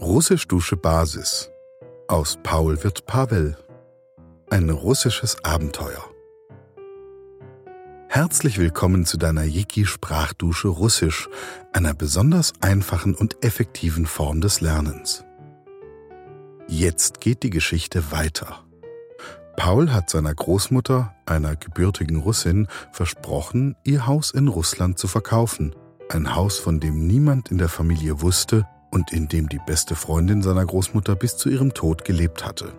Russisch-Dusche Basis. Aus Paul wird Pavel. Ein russisches Abenteuer. Herzlich willkommen zu deiner Yiki-Sprachdusche Russisch, einer besonders einfachen und effektiven Form des Lernens. Jetzt geht die Geschichte weiter. Paul hat seiner Großmutter, einer gebürtigen Russin, versprochen, ihr Haus in Russland zu verkaufen. Ein Haus, von dem niemand in der Familie wusste und in dem die beste Freundin seiner Großmutter bis zu ihrem Tod gelebt hatte.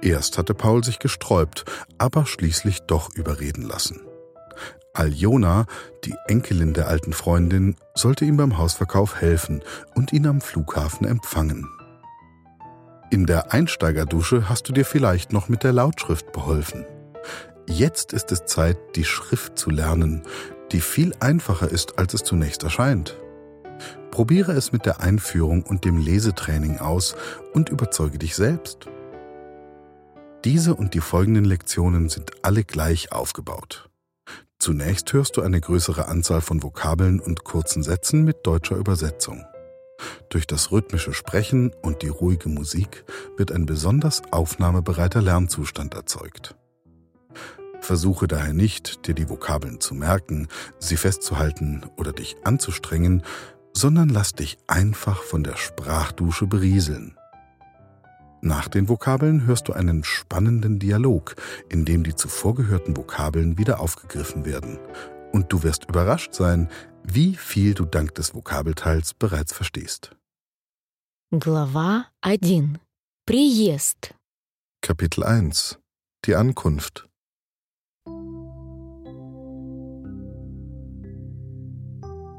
Erst hatte Paul sich gesträubt, aber schließlich doch überreden lassen. Aljona, die Enkelin der alten Freundin, sollte ihm beim Hausverkauf helfen und ihn am Flughafen empfangen. In der Einsteigerdusche hast du dir vielleicht noch mit der Lautschrift beholfen. Jetzt ist es Zeit, die Schrift zu lernen, die viel einfacher ist, als es zunächst erscheint. Probiere es mit der Einführung und dem Lesetraining aus und überzeuge dich selbst. Diese und die folgenden Lektionen sind alle gleich aufgebaut. Zunächst hörst du eine größere Anzahl von Vokabeln und kurzen Sätzen mit deutscher Übersetzung. Durch das rhythmische Sprechen und die ruhige Musik wird ein besonders aufnahmebereiter Lernzustand erzeugt. Versuche daher nicht, dir die Vokabeln zu merken, sie festzuhalten oder dich anzustrengen, sondern lass dich einfach von der Sprachdusche berieseln. Nach den Vokabeln hörst du einen spannenden Dialog, in dem die zuvor gehörten Vokabeln wieder aufgegriffen werden. Und du wirst überrascht sein, wie viel du dank des Vokabelteils bereits verstehst. Глава 1. Приезд. Kapitel 1 Die Ankunft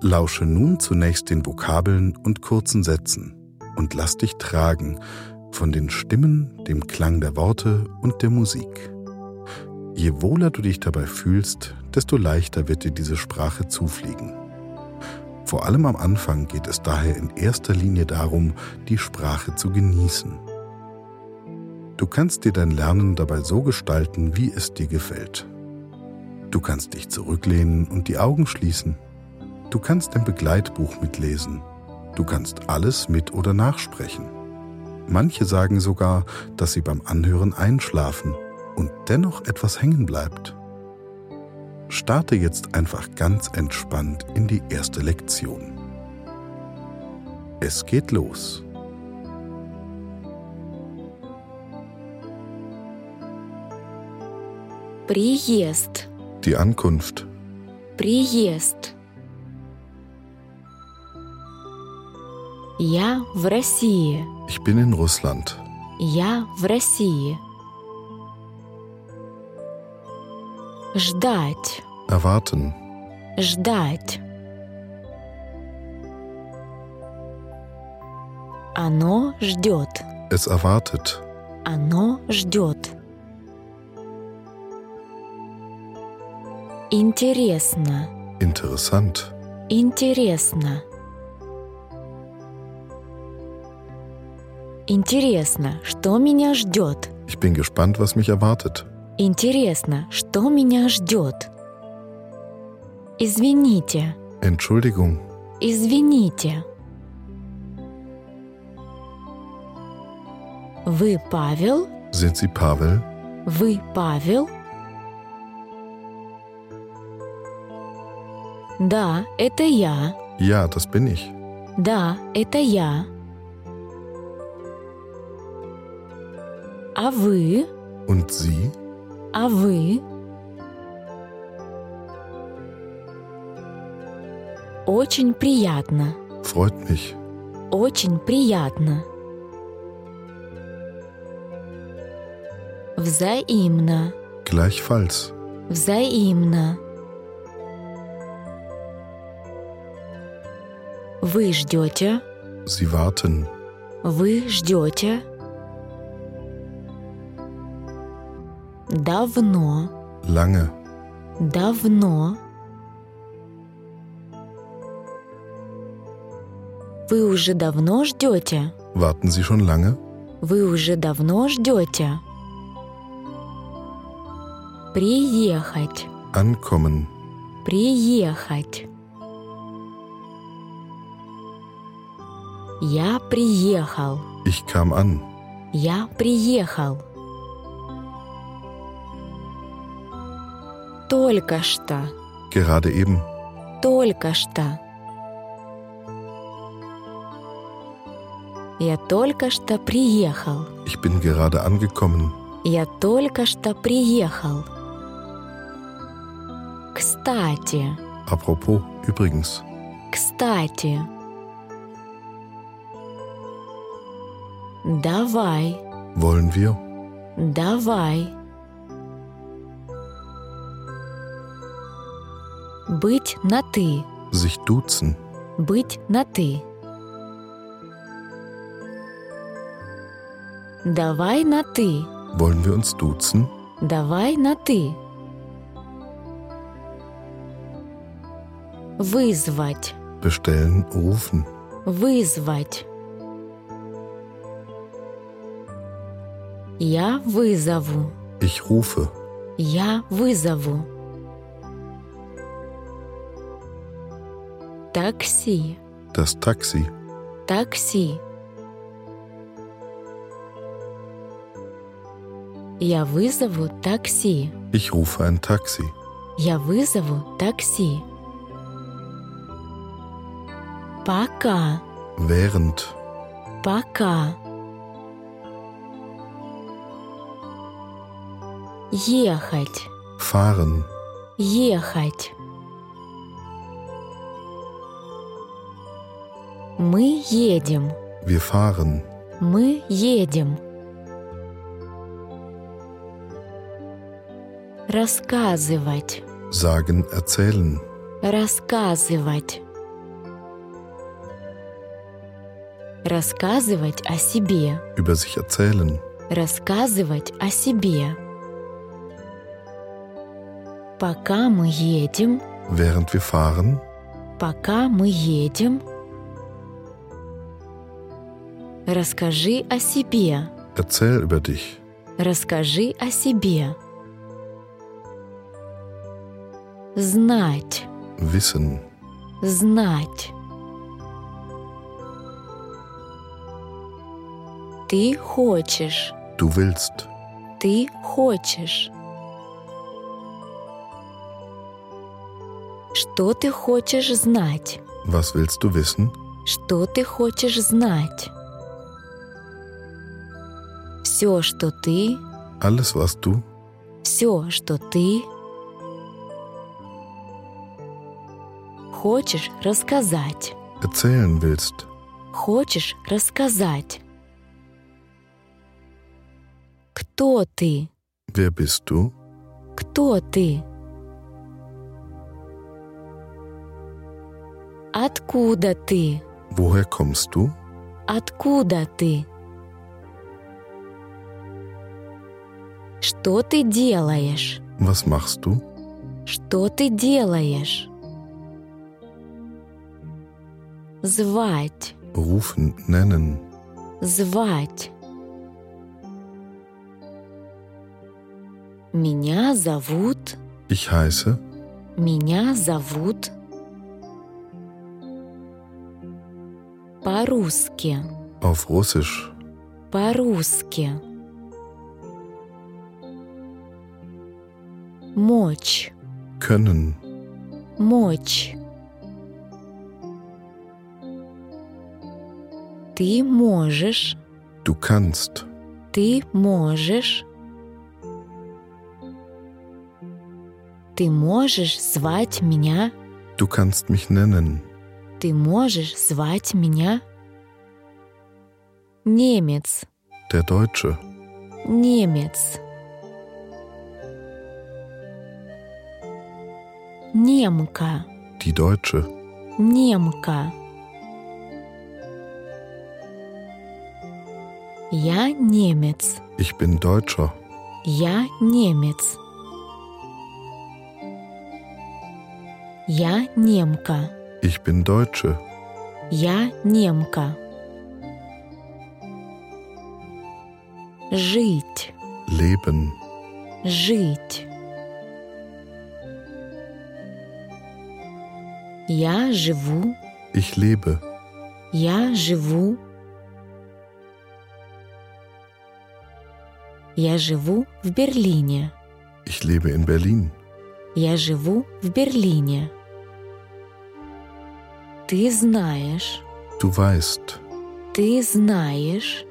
Lausche nun zunächst den Vokabeln und kurzen Sätzen und lass dich tragen von den Stimmen, dem Klang der Worte und der Musik. Je wohler du dich dabei fühlst, desto leichter wird dir diese Sprache zufliegen. Vor allem am Anfang geht es daher in erster Linie darum, die Sprache zu genießen. Du kannst dir dein Lernen dabei so gestalten, wie es dir gefällt. Du kannst dich zurücklehnen und die Augen schließen Du kannst ein Begleitbuch mitlesen. Du kannst alles mit oder nachsprechen. Manche sagen sogar, dass sie beim Anhören einschlafen und dennoch etwas hängen bleibt. Starte jetzt einfach ganz entspannt in die erste Lektion. Es geht los. Приезд. Die Ankunft. Приезд. Я в России. Ich bin in Russland. Я в России. Ждать. Erwarten. Ждать. Оно ждет. Es erwartet. Оно ждет. Интересно. Interessant. Интересно. Интересно, что меня ждет? Ich bin gespannt, was mich erwartet. Интересно, что меня ждет? Извините, Entschuldigung. извините. Вы Павел? Sind Sie Pavel? Вы Павел? Да, это я. Ja, das bin ich. Да, это я. А вы? Und Sie? А вы? Очень приятно. Freut mich. Очень приятно. Взаимно. Gleichfalls. Взаимно. Вы ждете? Sie warten. Вы ждете? Давно. Lange. Давно. Вы уже давно ждете? Warten Sie schon lange? Вы уже давно ждете? Приехать. Ankommen. Приехать. Я приехал. Ich kam an. Я приехал. Только что. Gerade eben. Только что. Я только что приехал. Ich bin gerade angekommen. Я только что приехал. Кстати, Apropos, übrigens. кстати. Давай, Wollen wir? давай. Быть на «ты», Sich duzen. быть на «ты». Давай на «ты», Wollen wir uns duzen? давай на «ты». Вызвать, Bestellen, rufen. вызвать. Я вызову, Ich rufe. я вызову. Такси, Das Taxi. такси. Я вызову такси. Ich rufe ein Taxi. Я вызову такси. Пока, Während. пока. Ехать, Fahren. ехать. Мы едем, Wir fahren. мы едем. Рассказывать, Sagen, erzählen. рассказывать. Рассказывать о себе. Über sich erzählen. Рассказывать о себе. Пока мы едем, Während wir fahren. пока мы едем, расскажи о себе, Erzähl über dich. расскажи о себе. Знать, Wissen. знать. Ты хочешь, Du willst. ты хочешь. Что ты хочешь знать? Was willst du wissen? Что ты хочешь знать? Все, что ты, Alles, was du. все, что ты хочешь рассказать, Erzählen willst. хочешь рассказать. Кто ты? Wer bist du? Кто ты? Откуда ты? Woher kommst du? Откуда ты? Что ты делаешь? Was machst du? Что ты делаешь? Звать, Rufen, nennen. звать. Меня зовут, Ich heiße. меня зовут. По-русски, Auf Russisch. по-русски. Мочь, Können. мочь. Ты можешь, Du kannst. ты можешь. Ты можешь звать меня, Du kannst mich nennen. ты можешь звать меня. Немец, Der Deutsche. немец. Немка, Die Deutsche. немка. Я немец, Ich bin Deutscher. я немец. Я немка, Ich bin Deutsche. я немка. Жить, Leben. жить. Я живу, Ich lebe. Я живу. Я живу в Берлине. Ich lebe in Berlin. Я живу в Берлине. Ты знаешь. Du weißt. Ты знаешь.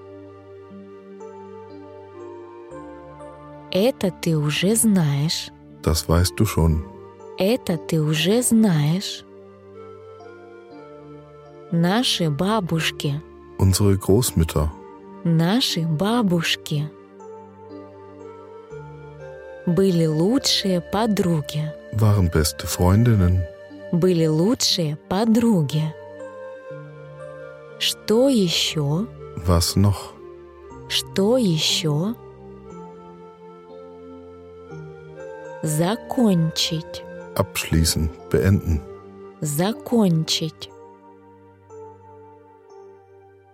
Это ты уже знаешь. Das weißt du schon. Это ты уже знаешь. Наши бабушки. Unsere Großmütter. Наши бабушки. Были лучшие подруги. Waren beste Freundinnen. Были лучшие подруги. Что еще? Was noch? Что еще? Закончить. Abschließen. Beenden. Закончить.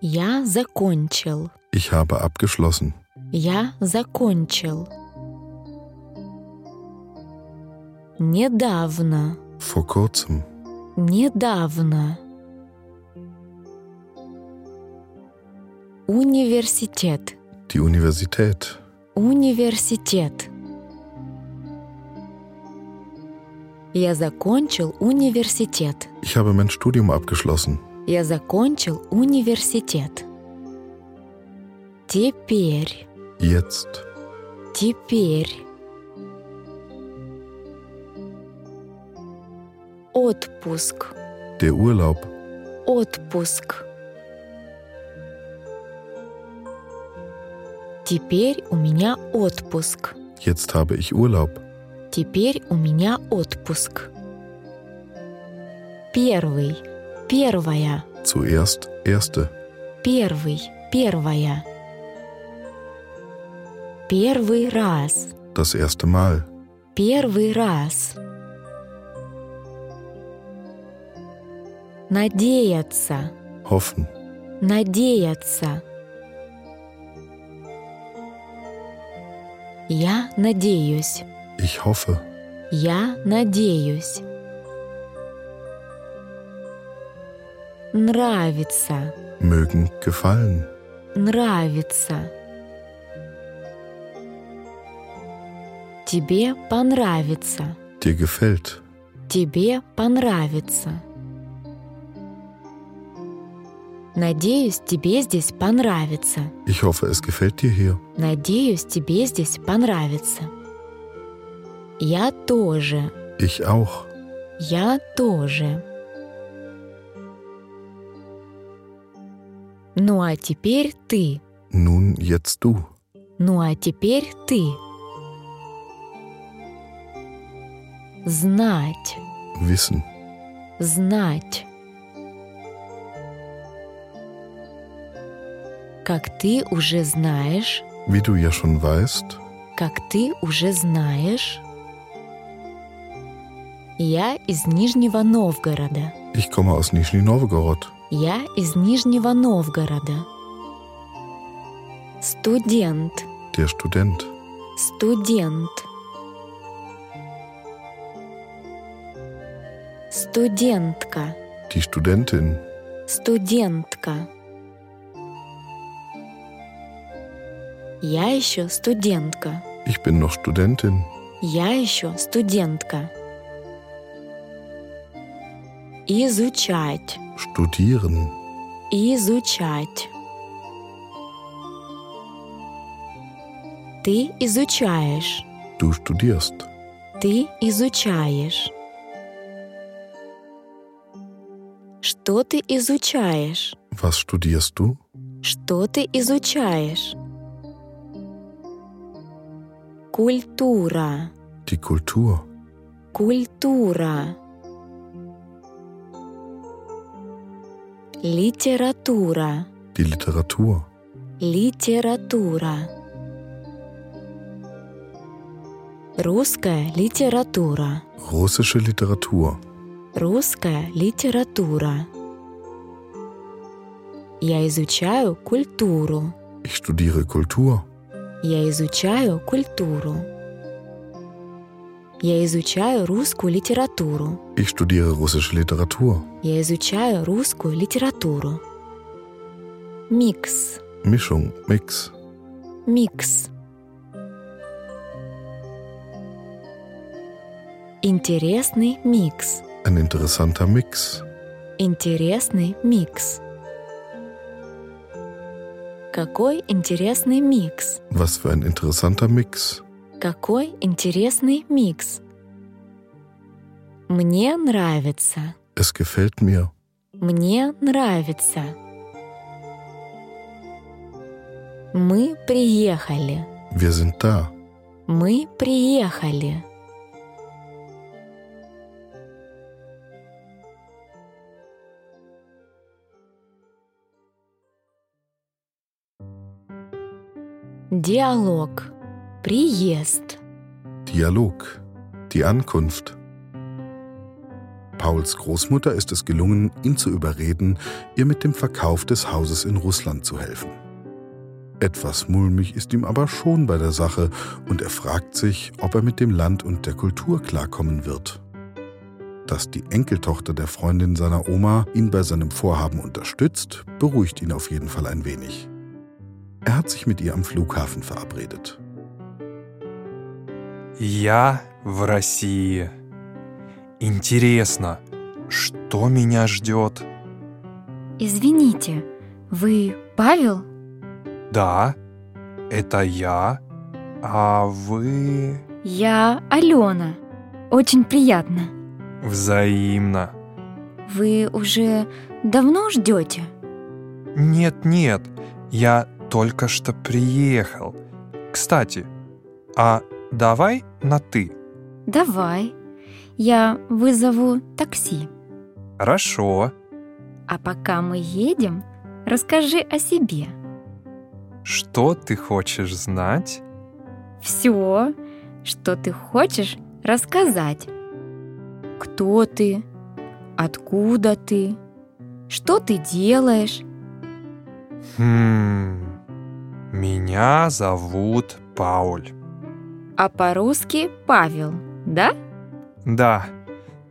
Я закончил. Ich habe abgeschlossen. Я закончил. Недавно. Vor kurzem. Недавно. Университет. Die Universität. Университет. Я закончил университет. Ich habe mein Studium abgeschlossen. Я закончил университет. Теперь. Jetzt. Теперь. Отпуск. Der Urlaub. Отпуск. Теперь у меня отпуск. Jetzt habe ich Urlaub. Теперь у меня отпуск. Первый. Первая. Zuerst erste. Первый. Первая. Первый раз. Das erste Mal. Первый раз. Надеяться. Hoffen. Надеяться. Я надеюсь. Ich hoffe. Я надеюсь. Нравится. Mögen gefallen. Нравится. Тебе понравится. Dir gefällt. Тебе понравится. Надеюсь, тебе здесь понравится. Ich hoffe, es gefällt dir hier. Надеюсь, тебе здесь понравится. Я тоже. Ich auch. Я тоже. Ну а теперь ты. Nun jetzt du. Ну а теперь ты. Знать. Wissen. Знать. Как ты уже знаешь, Wie du ja schon weißt, как ты уже знаешь, я из Нижнего Новгорода. ich komme aus Nizhny Novgorod. Я из Нижнего Новгорода. Студент. Der Student. Студент. Студентка. Die Studentin. Студентка. Я еще студентка. Ich bin noch Studentin. Я еще студентка. Изучать. Studieren. Изучать. Ты изучаешь. Du studierst. Ты изучаешь. Что ты изучаешь? Was studierst du? Что ты изучаешь? Культура. Die Kultur. Культура. Литература. Die Literatur. Литература. Русская литература. Russische Literatur. Русская литература. Я изучаю культуру. Ich studiere Kultur. Я изучаю культуру. Я изучаю русскую литературу. Ich studiere russische Literatur. Я изучаю русскую литературу. Микс. Mischung, Mix. Микс. Интересный микс. Ein interessanter Mix. Интересный микс. Какой интересный микс. Was für ein interessanter Mix. Какой интересный микс. Мне нравится. Es gefällt mir. Мне нравится. Мы приехали. Wir sind da. Мы приехали. Диалог. Приезд. Dialog. Die Ankunft. Pauls Großmutter ist es gelungen, ihn zu überreden, ihr mit dem Verkauf des Hauses in Russland zu helfen. Etwas mulmig ist ihm aber schon bei der Sache und er fragt sich, ob er mit dem Land und der Kultur klarkommen wird. Dass die Enkeltochter der Freundin seiner Oma ihn bei seinem Vorhaben unterstützt, beruhigt ihn auf jeden Fall ein wenig. Er hat sich mit ihr am Flughafen verabredet. Я в России. Интересно, что меня ждет? Извините, вы Павел? Да, это я. А вы... Я Алена. Очень приятно. Взаимно. Вы уже давно ждете? Нет-нет, я только что приехал. Кстати, а давай на «ты». Давай. Я вызову такси. Хорошо. А пока мы едем, расскажи о себе. Что ты хочешь знать? Все, что ты хочешь рассказать. Кто ты? Откуда ты? Что ты делаешь? Хм... Меня зовут Пауль. А по-русски Павел, да? Да,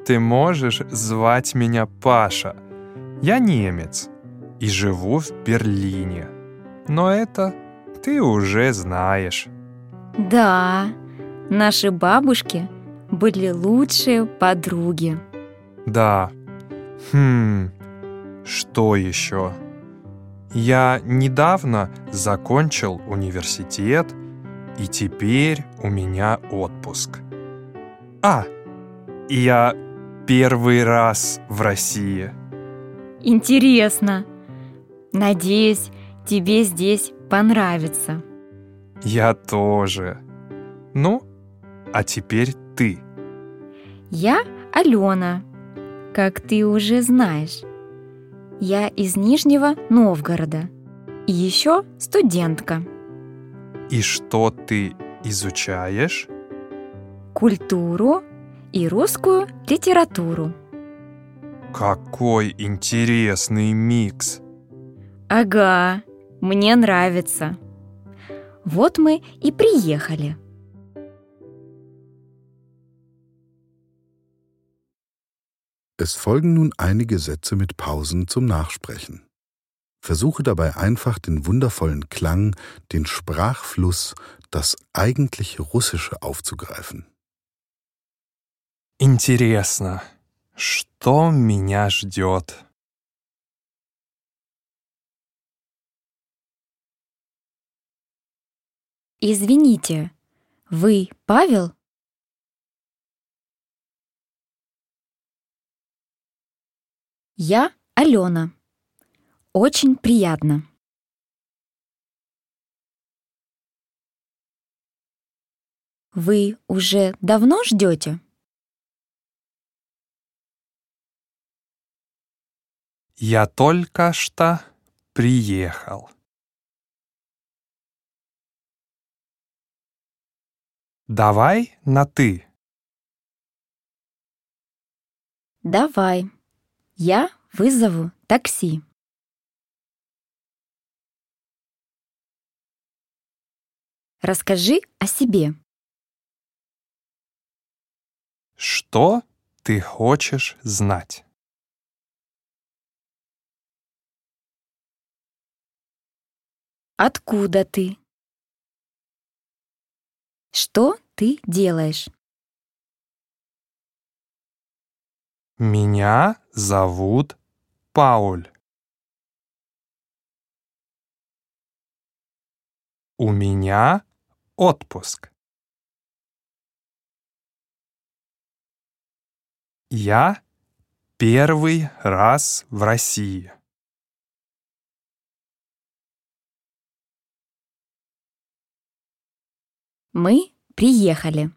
ты можешь звать меня Паша. Я немец и живу в Берлине. Но это ты уже знаешь. Да, наши бабушки были лучшие подруги. Да. Хм, что еще? Я недавно закончил университет, и теперь у меня отпуск. А, я первый раз в России. Интересно. Надеюсь, тебе здесь понравится. Я тоже. Ну, а теперь ты. Я Алена, как ты уже знаешь. Я из Нижнего Новгорода. И еще студентка. И что ты изучаешь? Культуру и русскую литературу. Какой интересный микс. Ага, мне нравится. Вот мы и приехали. Es folgen nun einige Sätze mit Pausen zum Nachsprechen. Versuche dabei einfach den wundervollen Klang, den Sprachfluss, das eigentliche Russische aufzugreifen. Интересно, что меня ждет? Извините, вы Павел? Я Алена. Очень приятно. Вы уже давно ждете? Я только что приехал. Давай на «ты». Давай. Я вызову такси. Расскажи о себе. Что ты хочешь знать? Откуда ты? Что ты делаешь? Меня зовут Пауль. У меня отпуск. Я первый раз в России. Мы приехали.